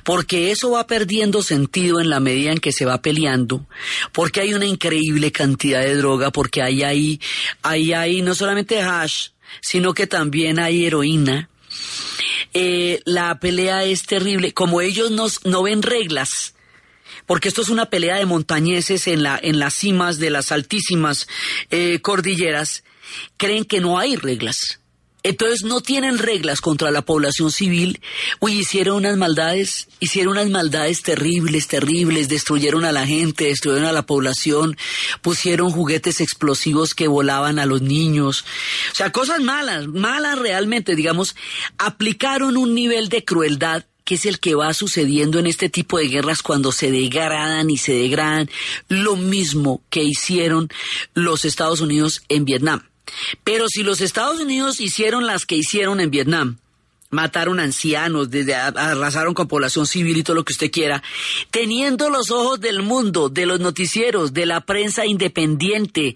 Porque eso va perdiendo sentido en la medida en que se va peleando, porque hay una increíble cantidad de droga, porque hay ahí, hay no solamente hash, sino que también hay heroína, eh, la pelea es terrible. Como ellos no, ven reglas, porque esto es una pelea de montañeses en, la, en las cimas de las altísimas eh, cordilleras, creen que no hay reglas. Entonces no tienen reglas contra la población civil. Uy, hicieron unas maldades, hicieron unas maldades terribles, terribles, destruyeron a la gente, destruyeron a la población, pusieron juguetes explosivos que volaban a los niños. O sea, cosas malas, malas realmente, digamos, aplicaron un nivel de crueldad que es el que va sucediendo en este tipo de guerras cuando se degradan y se degradan, lo mismo que hicieron los Estados Unidos en Vietnam. Pero si los Estados Unidos hicieron las que hicieron en Vietnam, mataron ancianos, arrasaron con población civil y todo lo que usted quiera, teniendo los ojos del mundo, de los noticieros, de la prensa independiente,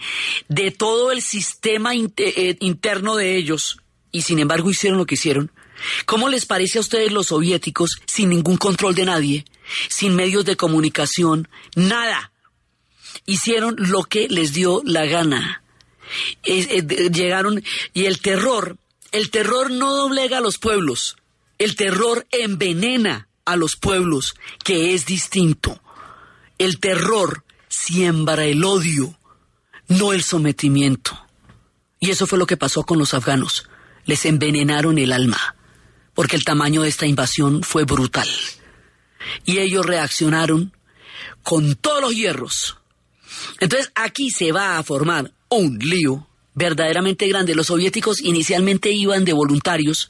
de todo el sistema eh, interno de ellos, y sin embargo hicieron lo que hicieron. ¿Cómo les parece a ustedes los soviéticos sin ningún control de nadie, sin medios de comunicación, nada? Hicieron lo que les dio la gana. Llegaron y el terror el terror no doblega a los pueblos, el terror envenena a los pueblos, que es distinto. El terror siembra el odio, no el sometimiento. Y eso fue lo que pasó con los afganos. Les envenenaron el alma, porque el tamaño de esta invasión fue brutal. Y ellos reaccionaron con todos los hierros. Entonces aquí se va a formar un lío verdaderamente grande. Los soviéticos inicialmente iban de voluntarios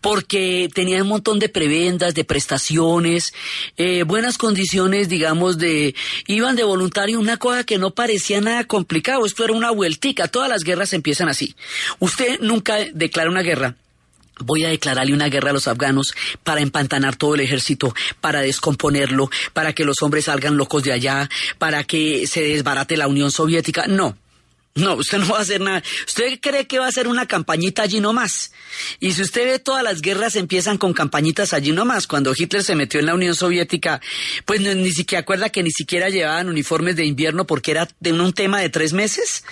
porque tenían un montón de prebendas, de prestaciones, eh, buenas condiciones, digamos, de... Iban de voluntario, una cosa que no parecía nada complicado, esto era una vueltica, todas las guerras empiezan así. Usted nunca declara una guerra Voy a declararle una guerra a los afganos para empantanar todo el ejército, para descomponerlo, para que los hombres salgan locos de allá, para que se desbarate la Unión Soviética. No, no, usted no va a hacer nada. Usted cree que va a hacer una campañita allí nomás. Y si usted ve todas las guerras empiezan con campañitas allí nomás. Cuando Hitler se metió en la Unión Soviética, pues ni siquiera acuerda que ni siquiera llevaban uniformes de invierno porque era de un, tema de tres meses.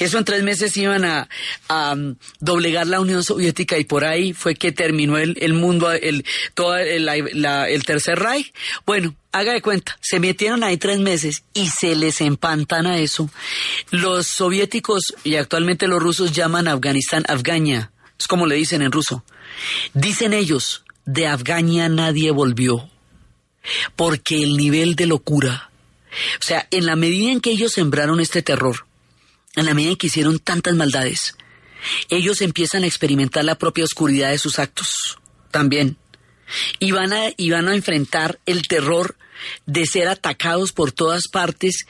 Y eso en tres meses iban a, um, doblegar la Unión Soviética y por ahí fue que terminó el, mundo, el, todo el, el Tercer Reich. Bueno, haga de cuenta, se metieron ahí tres meses y se les empantana eso. Los soviéticos y actualmente los rusos llaman Afganistán Afgania, es como le dicen en ruso. Dicen ellos, de Afgania nadie volvió, porque el nivel de locura, o sea, en la medida en que ellos sembraron este terror, en la medida en que hicieron tantas maldades, ellos empiezan a experimentar la propia oscuridad de sus actos también. Y van a, y van a enfrentar el terror de ser atacados por todas partes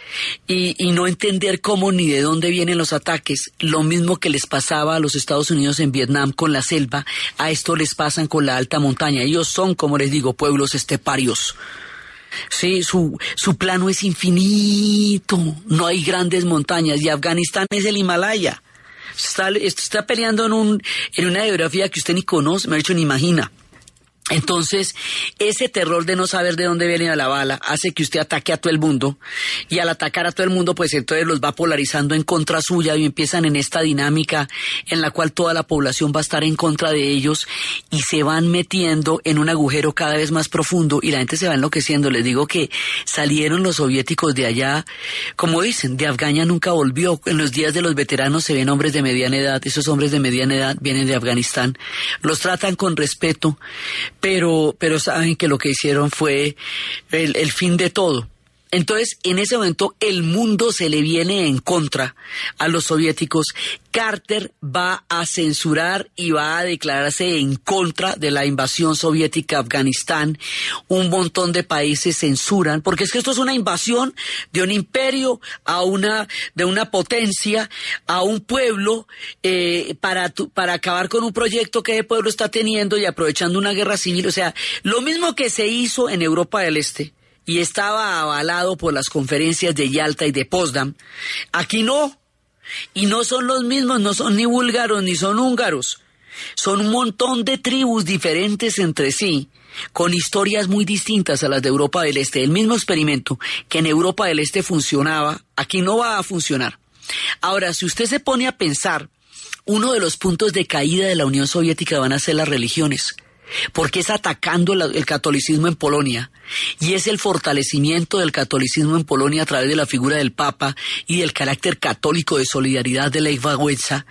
y, no entender cómo ni de dónde vienen los ataques. Lo mismo que les pasaba a los Estados Unidos en Vietnam con la selva, a esto les pasan con la alta montaña. Ellos son, como les digo, pueblos esteparios. Sí, su, su plano es infinito, no hay grandes montañas y Afganistán es el Himalaya. Está, está peleando en, un, en una geografía que usted ni conoce, me ha dicho ni imagina. Entonces, ese terror de no saber de dónde viene la bala hace que usted ataque a todo el mundo y al atacar a todo el mundo, pues entonces los va polarizando en contra suya y empiezan en esta dinámica en la cual toda la población va a estar en contra de ellos y se van metiendo en un agujero cada vez más profundo y la gente se va enloqueciendo. Les digo que salieron los soviéticos de allá, como dicen, de Afgania nunca volvió. En los días de los veteranos se ven hombres de mediana edad, esos hombres de mediana edad vienen de Afganistán, los tratan con respeto pero, pero saben que lo que hicieron fue el, el fin de todo. Entonces, en ese momento, el mundo se le viene en contra a los soviéticos. Carter va a censurar y va a declararse en contra de la invasión soviética a Afganistán. Un montón de países censuran, porque es que esto es una invasión de un imperio a una, de una potencia, a un pueblo, eh, para, para acabar con un proyecto que el pueblo está teniendo y aprovechando una guerra civil. O sea, lo mismo que se hizo en Europa del Este y estaba avalado por las conferencias de Yalta y de Potsdam. Aquí no. Y no son los mismos, no son ni búlgaros ni son húngaros. Son un montón de tribus diferentes entre sí, con historias muy distintas a las de Europa del Este. El mismo experimento que en Europa del Este funcionaba, aquí no va a funcionar. Ahora, si usted se pone a pensar, uno de los puntos de caída de la Unión Soviética van a ser las religiones porque es atacando el catolicismo en Polonia y es el fortalecimiento del catolicismo en Polonia a través de la figura del Papa y del carácter católico de solidaridad de la Iglesia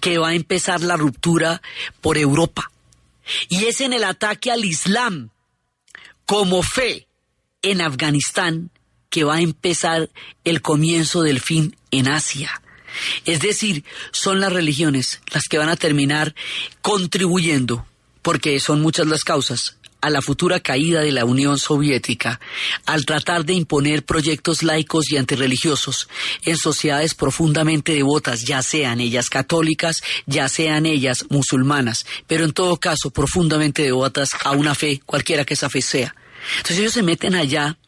que va a empezar la ruptura por Europa. Y es en el ataque al Islam como fe en Afganistán que va a empezar el comienzo del fin en Asia. Es decir, son las religiones las que van a terminar contribuyendo porque son muchas las causas a la futura caída de la Unión Soviética al tratar de imponer proyectos laicos y antirreligiosos en sociedades profundamente devotas, ya sean ellas católicas, ya sean ellas musulmanas, pero en todo caso profundamente devotas a una fe, cualquiera que esa fe sea. Entonces ellos se meten allá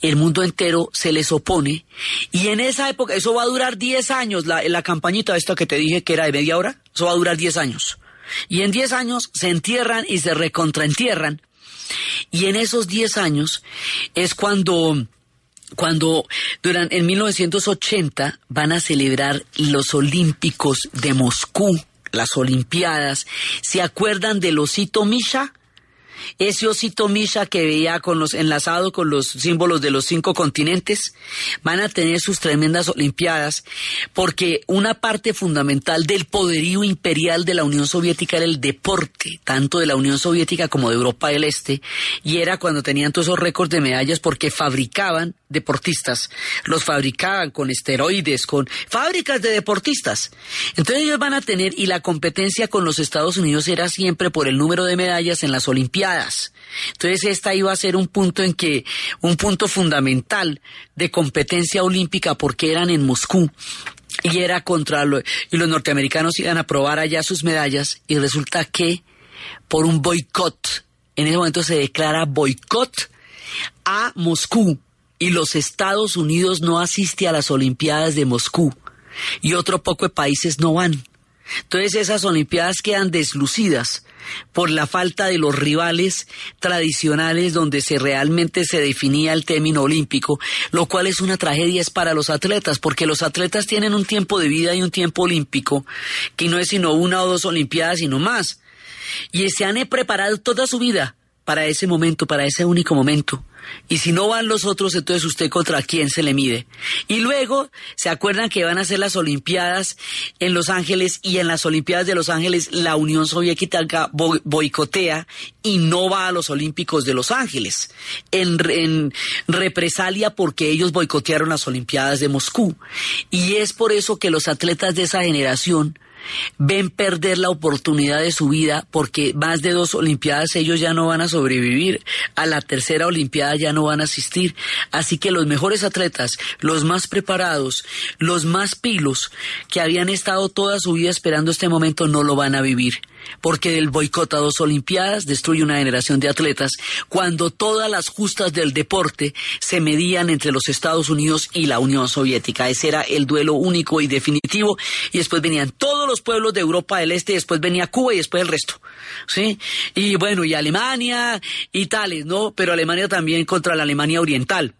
el mundo entero se les opone y en esa época, eso va a durar 10 años, la, la campañita esta que te dije que era de media hora, eso va a durar 10 años. Y en 10 años se entierran y se recontraentierran. Y en esos 10 años es cuando cuando durante, en 1980 van a celebrar los Olímpicos de Moscú, las Olimpiadas. ¿Se acuerdan del osito Misha? Ese osito Misha que veía con los enlazado con los símbolos de los cinco continentes, van a tener sus tremendas olimpiadas, porque una parte fundamental del poderío imperial de la Unión Soviética era el deporte, tanto de la Unión Soviética como de Europa del Este, y era cuando tenían todos esos récords de medallas porque fabricaban deportistas, los fabricaban con esteroides, con fábricas de deportistas. Entonces ellos van a tener, y la competencia con los Estados Unidos era siempre por el número de medallas en las Olimpiadas. Entonces esta iba a ser un punto en que, un punto fundamental de competencia olímpica porque eran en Moscú y era contra lo, y los norteamericanos iban a probar allá sus medallas y resulta que por un boicot, en ese momento se declara boicot a Moscú y los Estados Unidos no asiste a las Olimpiadas de Moscú y otro poco de países no van. Entonces esas Olimpiadas quedan deslucidas por la falta de los rivales tradicionales donde se realmente se definía el término olímpico, lo cual es una tragedia para los atletas, porque los atletas tienen un tiempo de vida y un tiempo olímpico que no es sino una o dos Olimpiadas, sino más. Y se han preparado toda su vida para ese momento, para ese único momento. Y si no van los otros, entonces usted contra quién se le mide. Y luego, ¿se acuerdan que van a ser las Olimpiadas en Los Ángeles y en las Olimpiadas de Los Ángeles la Unión Soviética boicotea y no va a los Olímpicos de Los Ángeles en, en represalia porque ellos boicotearon las Olimpiadas de Moscú. Y es por eso que los atletas de esa generación ven perder la oportunidad de su vida porque más de dos Olimpiadas ellos ya no van a sobrevivir, a la tercera Olimpiada ya no van a asistir. Así que los mejores atletas, los más preparados, los más pilos, que habían estado toda su vida esperando este momento, no lo van a vivir porque el boicot a dos Olimpiadas destruye una generación de atletas cuando todas las justas del deporte se medían entre los Estados Unidos y la Unión Soviética. Ese era el duelo único y definitivo y después venían todos los pueblos de Europa del Este, después venía Cuba y después el resto. ¿Sí? Y bueno, y Alemania y tales, ¿no? Pero Alemania también contra la Alemania Oriental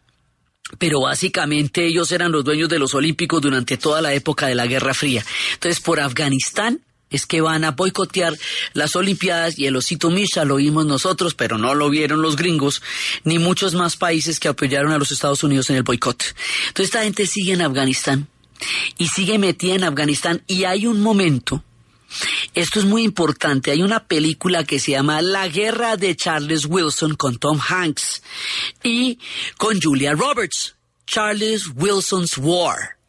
pero básicamente ellos eran los dueños de los Olímpicos durante toda la época de la Guerra Fría. Entonces, por Afganistán es que van a boicotear las Olimpiadas y el osito Misha lo vimos nosotros, pero no lo vieron los gringos, ni muchos más países que apoyaron a los Estados Unidos en el boicot. Entonces esta gente sigue en Afganistán y sigue metida en Afganistán y hay un momento, esto es muy importante, hay una película que se llama La Guerra de Charles Wilson con Tom Hanks y con Julia Roberts, Charles Wilson's War.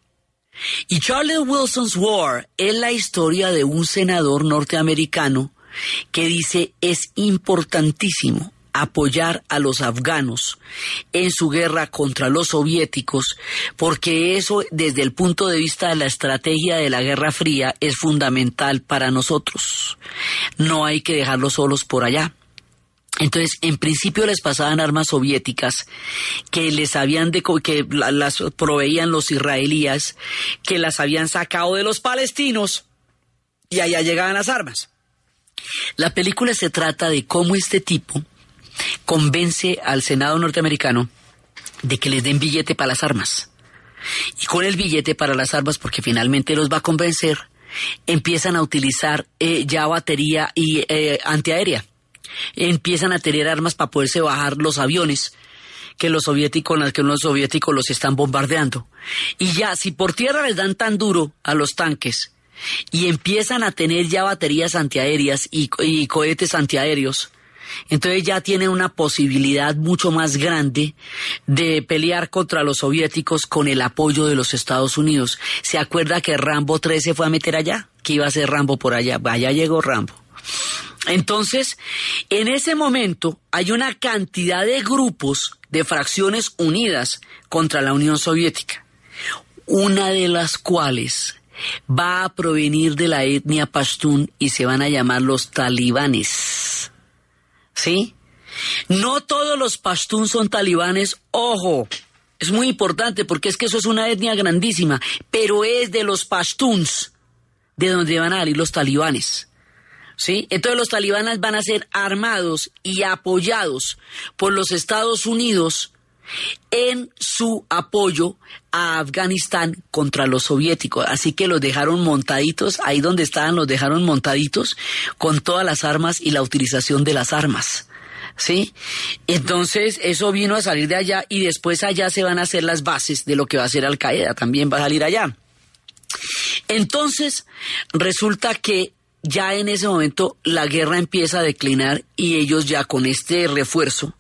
Y Charles Wilson's War es la historia de un senador norteamericano que dice es importantísimo apoyar a los afganos en su guerra contra los soviéticos, porque eso desde el punto de vista de la estrategia de la Guerra Fría es fundamental para nosotros. No hay que dejarlos solos por allá. Entonces, en principio les pasaban armas soviéticas que les habían de, que las proveían los israelíes, que las habían sacado de los palestinos y allá llegaban las armas. La película se trata de cómo este tipo convence al Senado norteamericano de que les den billete para las armas. Y con el billete para las armas, porque finalmente los va a convencer, empiezan a utilizar eh, ya batería y eh, antiaérea empiezan a tener armas para poderse bajar los aviones que los soviéticos, que los soviéticos los están bombardeando. Y ya, si por tierra les dan tan duro a los tanques y empiezan a tener ya baterías antiaéreas y, cohetes antiaéreos, entonces ya tienen una posibilidad mucho más grande de pelear contra los soviéticos con el apoyo de los Estados Unidos. ¿Se acuerda que Rambo 13 se fue a meter allá? Que iba a ser Rambo por allá. Allá llegó Rambo. Entonces, en ese momento hay una cantidad de grupos de fracciones unidas contra la Unión Soviética, una de las cuales va a provenir de la etnia pashtun y se van a llamar los talibanes. ¿Sí? No todos los pashtun son talibanes, ojo. Es muy importante porque es que eso es una etnia grandísima, pero es de los pashtuns de donde van a salir los talibanes. ¿Sí? Entonces los talibanes van a ser armados y apoyados por los Estados Unidos en su apoyo a Afganistán contra los soviéticos. Así que los dejaron montaditos, ahí donde estaban los dejaron montaditos con todas las armas y la utilización de las armas. ¿Sí? Entonces eso vino a salir de allá y después allá se van a hacer las bases de lo que va a ser Al Qaeda, también va a salir allá. Entonces resulta que ya en ese momento la guerra empieza a declinar y ellos ya con este refuerzo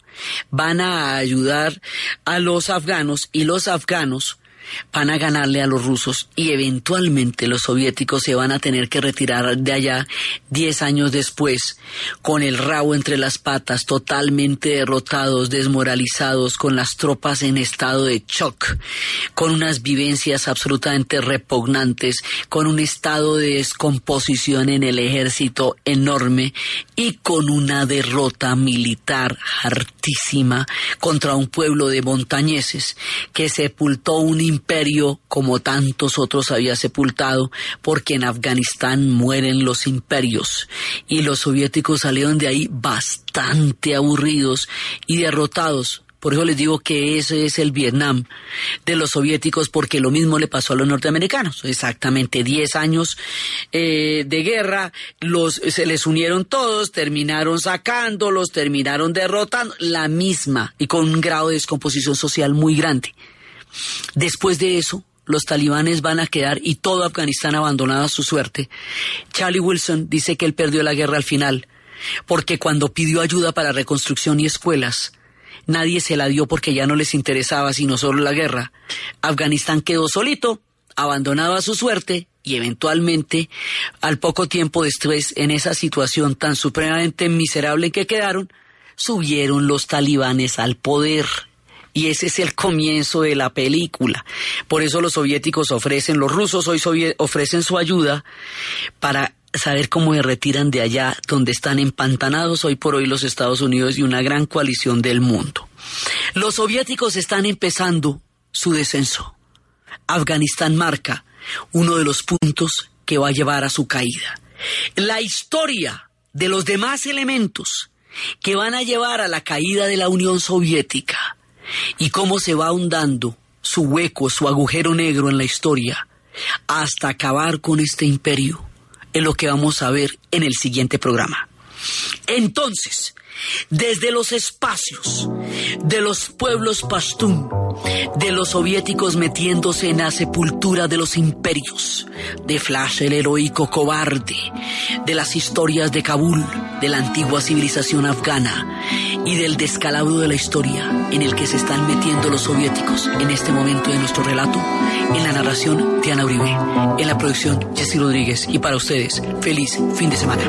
van a ayudar a los afganos y los afganos van a ganarle a los rusos y eventualmente los soviéticos se van a tener que retirar de allá diez años después, con el rabo entre las patas, totalmente derrotados, desmoralizados, con las tropas en estado de shock, con unas vivencias absolutamente repugnantes, con un estado de descomposición en el ejército enorme y con una derrota militar hartísima contra un pueblo de montañeses que sepultó un imperio como tantos otros había sepultado, porque en Afganistán mueren los imperios y los soviéticos salieron de ahí bastante aburridos y derrotados. Por eso les digo que ese es el Vietnam de los soviéticos, porque lo mismo le pasó a los norteamericanos. Exactamente 10 años eh, de guerra, los, se les unieron todos, terminaron sacándolos, terminaron derrotando, la misma y con un grado de descomposición social muy grande. Después de eso, los talibanes van a quedar y todo Afganistán abandonado a su suerte. Charlie Wilson dice que él perdió la guerra al final, porque cuando pidió ayuda para reconstrucción y escuelas, nadie se la dio porque ya no les interesaba sino solo la guerra. Afganistán quedó solito, abandonado a su suerte, y eventualmente, al poco tiempo después, en esa situación tan supremamente miserable que quedaron, subieron los talibanes al poder y ese es el comienzo de la película. Por eso los soviéticos ofrecen, los rusos hoy ofrecen su ayuda para saber cómo se retiran de allá donde están empantanados hoy por hoy los Estados Unidos y una gran coalición del mundo. Los soviéticos están empezando su descenso. Afganistán marca uno de los puntos que va a llevar a su caída. La historia de los demás elementos que van a llevar a la caída de la Unión Soviética y cómo se va ahondando su hueco, su agujero negro en la historia, hasta acabar con este imperio, es lo que vamos a ver en el siguiente programa. Entonces, desde los espacios de los pueblos pastún, de los soviéticos metiéndose en la sepultura de los imperios, de Flash el heroico cobarde, de las historias de Kabul, de la antigua civilización afgana y del descalabro de la historia en el que se están metiendo los soviéticos en este momento de nuestro relato, en la narración Diana Uribe, en la producción Jesse Rodríguez y para ustedes, feliz fin de semana.